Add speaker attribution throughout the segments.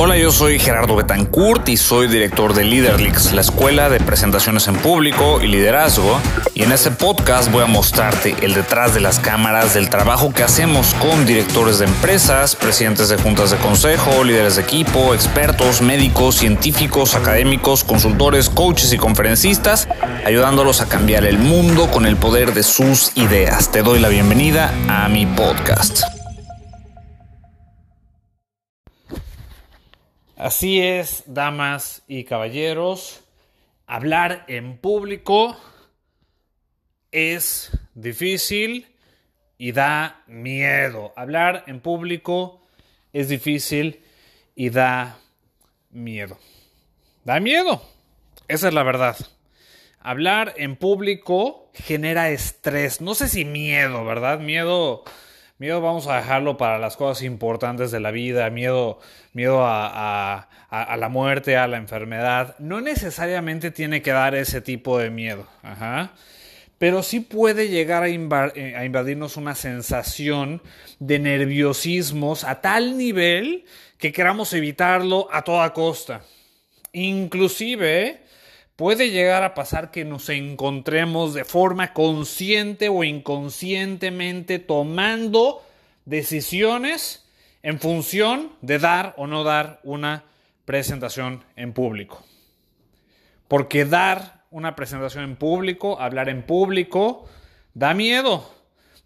Speaker 1: Hola, yo soy Gerardo Betancourt y soy director de Leaderlix, la escuela de presentaciones en público y liderazgo. Y en este podcast voy a mostrarte el detrás de las cámaras del trabajo que hacemos con directores de empresas, presidentes de juntas de consejo, líderes de equipo, expertos, médicos, científicos, académicos, consultores, coaches y conferencistas, ayudándolos a cambiar el mundo con el poder de sus ideas. Te doy la bienvenida a mi podcast. Así es, damas y caballeros, hablar en público es difícil y da miedo. Hablar en público es difícil y da miedo. Da miedo. Esa es la verdad. Hablar en público genera estrés. No sé si miedo, ¿verdad? Miedo Miedo vamos a dejarlo para las cosas importantes de la vida, miedo, miedo a, la muerte, a la enfermedad. No necesariamente tiene que dar ese tipo de miedo, pero sí puede llegar a, eh, a invadirnos una sensación de nerviosismos a tal nivel que queramos evitarlo a toda costa. Inclusive puede llegar a pasar que nos encontremos de forma consciente o inconscientemente tomando decisiones en función de dar o no dar una presentación en público. Porque dar una presentación en público, hablar en público, da miedo.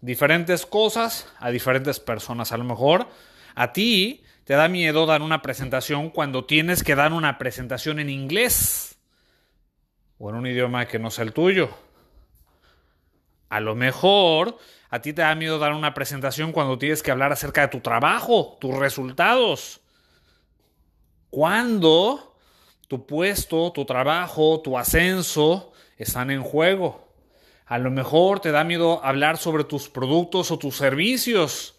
Speaker 1: Diferentes cosas a diferentes personas. A lo mejor a ti te da miedo dar una presentación cuando tienes que dar una presentación en inglés o en un idioma que no sea el tuyo. A lo mejor a ti te da miedo dar una presentación cuando tienes que hablar acerca de tu trabajo, tus resultados. Cuando tu puesto, tu trabajo, tu ascenso están en juego. A lo mejor te da miedo hablar sobre tus productos o tus servicios.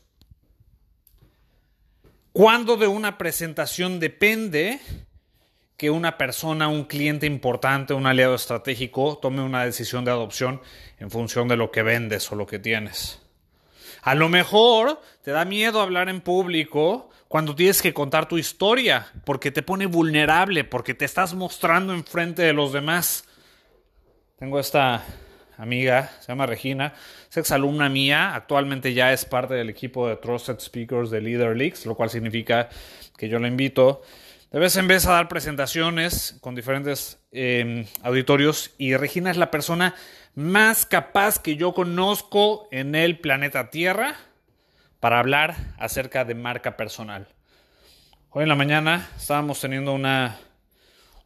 Speaker 1: Cuando de una presentación depende que una persona, un cliente importante, un aliado estratégico, tome una decisión de adopción en función de lo que vendes o lo que tienes. A lo mejor te da miedo hablar en público cuando tienes que contar tu historia, porque te pone vulnerable, porque te estás mostrando enfrente de los demás. Tengo esta amiga, se llama Regina, es exalumna mía, actualmente ya es parte del equipo de Trusted Speakers de Leader Leaks, lo cual significa que yo la invito de vez en vez a dar presentaciones con diferentes em, auditorios y Regina es la persona más capaz que yo conozco en el planeta Tierra para hablar acerca de marca personal. Hoy en la mañana estábamos teniendo una,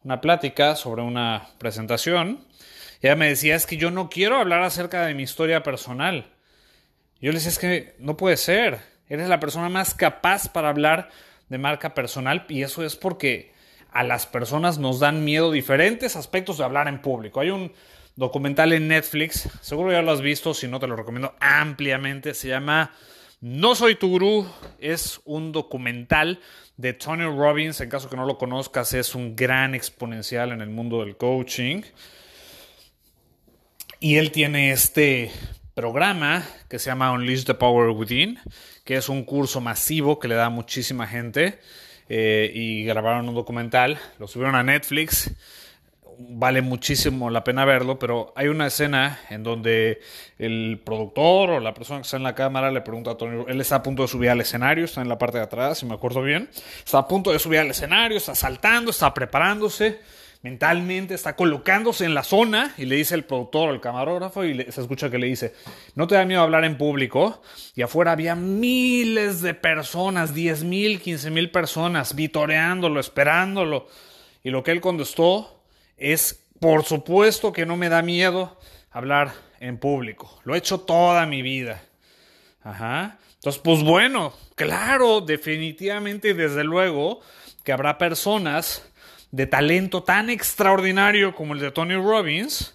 Speaker 1: una plática sobre una presentación y ella me decía es que yo no quiero hablar acerca de mi historia personal. Yo le decía es que no puede ser, eres la persona más capaz para hablar de marca personal y eso es porque a las personas nos dan miedo diferentes aspectos de hablar en público. Hay un documental en Netflix, seguro ya lo has visto, si no te lo recomiendo ampliamente, se llama No soy tu gurú, es un documental de Tony Robbins, en caso que no lo conozcas, es un gran exponencial en el mundo del coaching. Y él tiene este programa que se llama Unleash the Power Within, que es un curso masivo que le da a muchísima gente eh, y grabaron un documental, lo subieron a Netflix, vale muchísimo la pena verlo, pero hay una escena en donde el productor o la persona que está en la cámara le pregunta a Tony, él está a punto de subir al escenario, está en la parte de atrás, si me acuerdo bien, está a punto de subir al escenario, está saltando, está preparándose mentalmente está colocándose en la zona y le dice el productor o el camarógrafo y se escucha que le dice, no te da miedo hablar en público y afuera había miles de personas, 10 mil, 15 mil personas vitoreándolo, esperándolo y lo que él contestó es, por supuesto que no me da miedo hablar en público, lo he hecho toda mi vida. Ajá. Entonces, pues bueno, claro, definitivamente desde luego que habrá personas de talento tan extraordinario como el de Tony Robbins,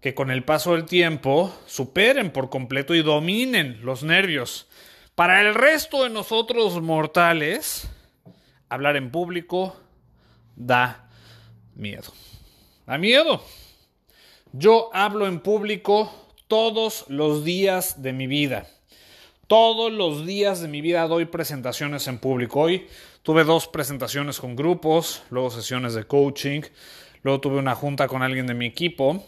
Speaker 1: que con el paso del tiempo superen por completo y dominen los nervios. Para el resto de nosotros mortales, hablar en público da miedo. Da miedo. Yo hablo en público todos los días de mi vida. Todos los días de mi vida doy presentaciones en público. Hoy Tuve dos presentaciones con grupos, luego sesiones de coaching, luego tuve una junta con alguien de mi equipo,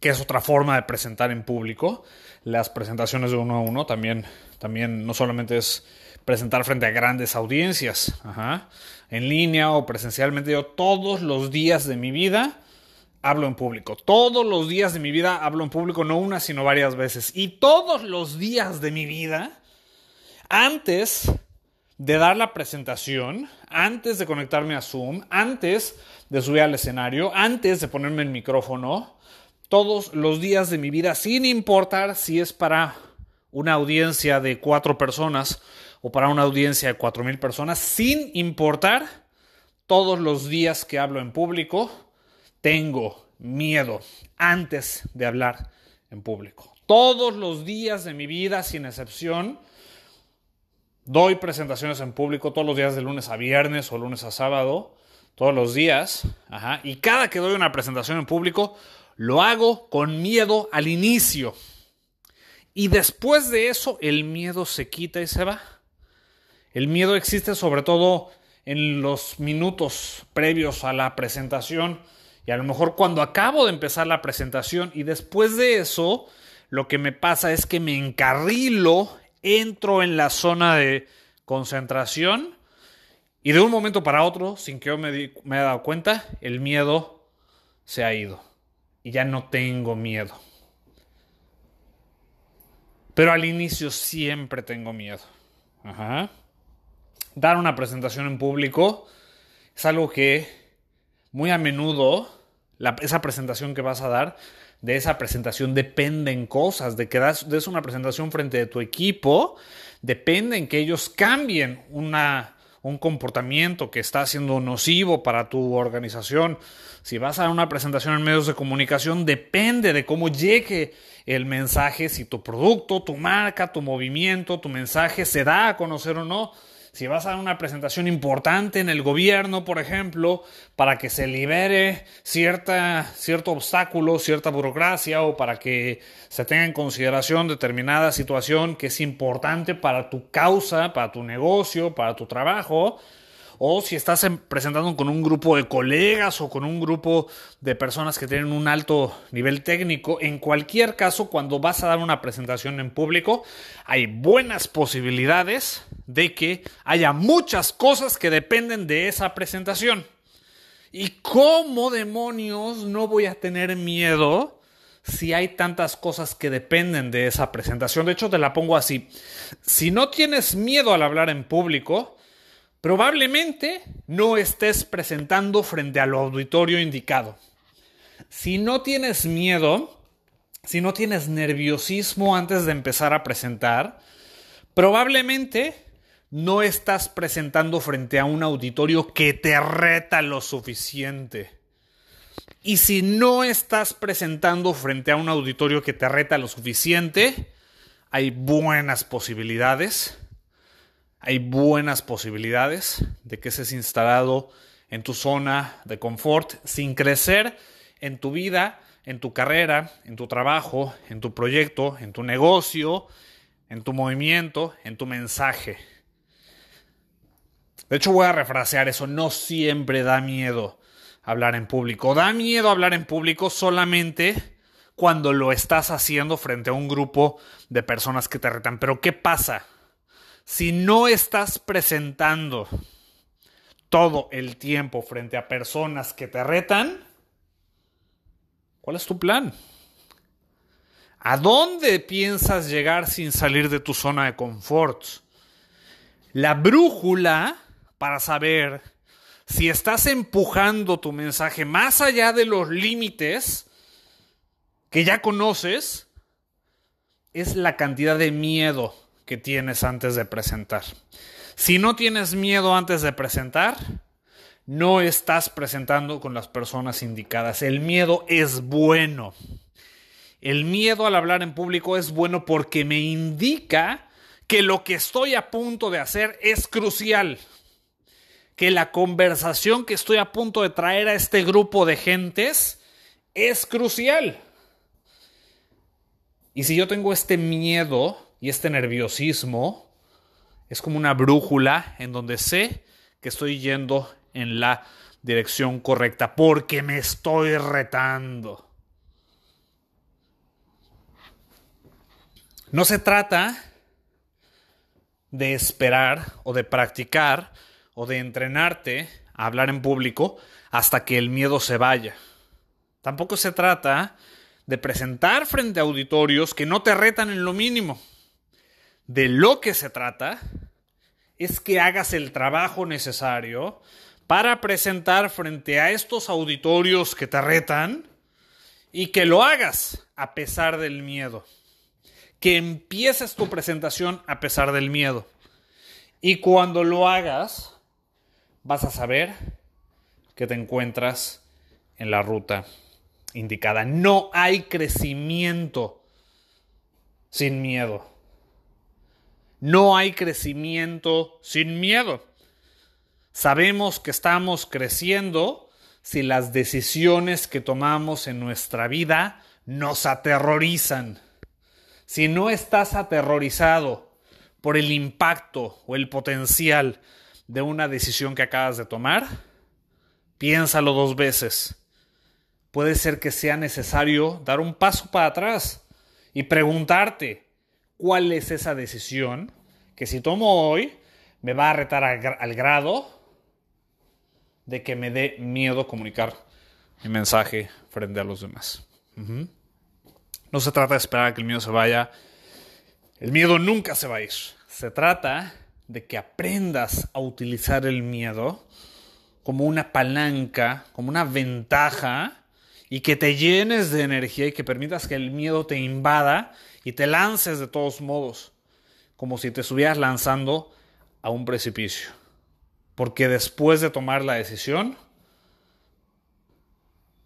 Speaker 1: que es otra forma de presentar en público. Las presentaciones de uno a uno también, también no solamente es presentar frente a grandes audiencias, en línea o presencialmente. Yo todos los días de mi vida hablo en público. Todos los días de mi vida hablo en público, no una, sino varias veces. Y todos los días de mi vida, antes de dar la presentación, antes de conectarme a Zoom, antes de subir al escenario, antes de ponerme el micrófono, todos los días de mi vida, sin importar si es para una audiencia de cuatro personas o para una audiencia de cuatro mil personas, sin importar todos los días que hablo en público, tengo miedo antes de hablar en público. Todos los días de mi vida, sin excepción, doy presentaciones en público todos los días de lunes a viernes o lunes a sábado, todos los días. y cada que doy una presentación en público, lo hago con miedo al inicio. Y después de eso, el miedo se quita y se va. El miedo existe sobre todo en los minutos previos a la presentación y a lo mejor cuando acabo de empezar la presentación y después de eso, lo que me pasa es que me encarrilo, entro en la zona de concentración y de un momento para otro, sin que yo me, haya dado cuenta, el miedo se ha ido y ya no tengo miedo. Pero al inicio siempre tengo miedo. Dar una presentación en público es algo que muy a menudo esa presentación que vas a dar, de esa presentación dependen cosas, de que das, des una presentación frente de tu equipo, dependen que ellos cambien una, un comportamiento que está siendo nocivo para tu organización. Si vas a dar una presentación en medios de comunicación, depende de cómo llegue el mensaje, si tu producto, tu marca, tu movimiento, tu mensaje se da a conocer o no si vas a dar una presentación importante en el gobierno, por ejemplo, para que se libere cierta, cierto obstáculo, cierta burocracia o para que se tenga en consideración determinada situación que es importante para tu causa, para tu negocio, para tu trabajo, o si estás presentando con un grupo de colegas o con un grupo de personas que tienen un alto nivel técnico, en cualquier caso, cuando vas a dar una presentación en público, hay buenas posibilidades de que haya muchas cosas que dependen de esa presentación. ¿Y cómo demonios no voy a tener miedo si hay tantas cosas que dependen de esa presentación? De hecho, te la pongo así. Si no tienes miedo al hablar en público, Probablemente no estés presentando frente al auditorio indicado. Si no tienes miedo, si no tienes nerviosismo antes de empezar a presentar, probablemente no estás presentando frente a un auditorio que te reta lo suficiente. Y si no estás presentando frente a un auditorio que te reta lo suficiente, hay buenas posibilidades hay buenas posibilidades de que seas instalado en tu zona de confort sin crecer en tu vida, en tu carrera, en tu trabajo, en tu proyecto, en tu negocio, en tu movimiento, en tu mensaje. De hecho, voy a refrasear eso. No siempre da miedo hablar en público. Da miedo hablar en público solamente cuando lo estás haciendo frente a un grupo de personas que te retan. Pero ¿qué pasa? Si no estás presentando todo el tiempo frente a personas que te retan, ¿cuál es tu plan? ¿A dónde piensas llegar sin salir de tu zona de confort? La brújula para saber si estás empujando tu mensaje más allá de los límites que ya conoces es la cantidad de miedo que tienes antes de presentar. Si no tienes miedo antes de presentar, no estás presentando con las personas indicadas. El miedo es bueno. El miedo al hablar en público es bueno porque me indica que lo que estoy a punto de hacer es crucial. Que la conversación que estoy a punto de traer a este grupo de gentes es crucial. Y si yo tengo este miedo y este nerviosismo, Es como una brújula en donde sé que estoy yendo en la dirección correcta porque me estoy retando. No se trata de esperar o de practicar o de entrenarte a hablar en público hasta que el miedo se vaya. Tampoco se trata de presentar frente a auditorios que no te retan en lo mínimo. De lo que se trata es que hagas el trabajo necesario para presentar frente a estos auditorios que te retan y que lo hagas a pesar del miedo. Que empieces tu presentación a pesar del miedo. Y cuando lo hagas, vas a saber que te encuentras en la ruta indicada. No hay crecimiento sin miedo. No hay crecimiento sin miedo. Sabemos que estamos creciendo si las decisiones que tomamos en nuestra vida nos aterrorizan. Si no estás aterrorizado por el impacto o el potencial de una decisión que acabas de tomar, piénsalo dos veces puede ser que sea necesario dar un paso para atrás y preguntarte cuál es esa decisión que si tomo hoy me va a retar al grado de que me dé miedo comunicar mi mensaje frente a los demás. No se trata de esperar a que el miedo se vaya. El miedo nunca se va a ir. Se trata de que aprendas a utilizar el miedo como una palanca, como una ventaja y que te llenes de energía y que permitas que el miedo te invada y te lances de todos modos, como si te estuvieras lanzando a un precipicio. Porque después de tomar la decisión,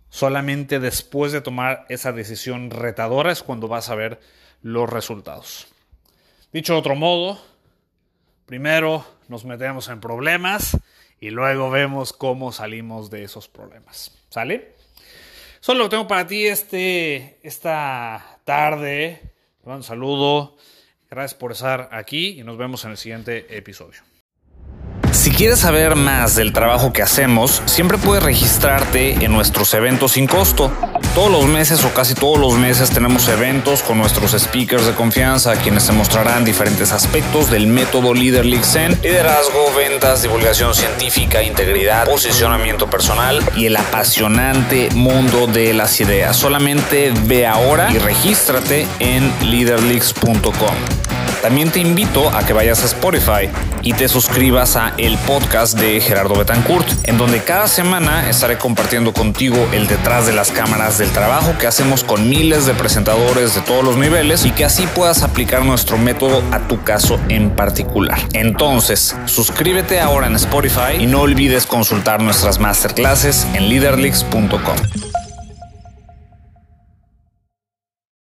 Speaker 1: solamente después de tomar esa decisión retadora es cuando vas a ver los resultados. Dicho de otro modo, primero nos metemos en problemas y luego vemos cómo salimos de esos problemas. ¿Sale? Solo lo tengo para ti este, esta tarde. Te mando un saludo. Gracias por estar aquí y nos vemos en el siguiente episodio.
Speaker 2: Si quieres saber más del trabajo que hacemos, siempre puedes registrarte en nuestros eventos sin costo. Todos los meses o casi todos los meses tenemos eventos con nuestros speakers de confianza, quienes te mostrarán diferentes aspectos del método Leader League Zen, liderazgo, ventas, divulgación científica, integridad, posicionamiento personal y el apasionante mundo de las ideas. Solamente ve ahora y regístrate en leaderleaks.com. También te invito a que vayas a Spotify y te suscribas a el podcast de Gerardo Betancourt, en donde cada semana estaré compartiendo contigo el detrás de las cámaras del trabajo que hacemos con miles de presentadores de todos los niveles y que así puedas aplicar nuestro método a tu caso en particular. Entonces, suscríbete ahora en Spotify y no olvides consultar nuestras masterclasses en leaderleaks.com.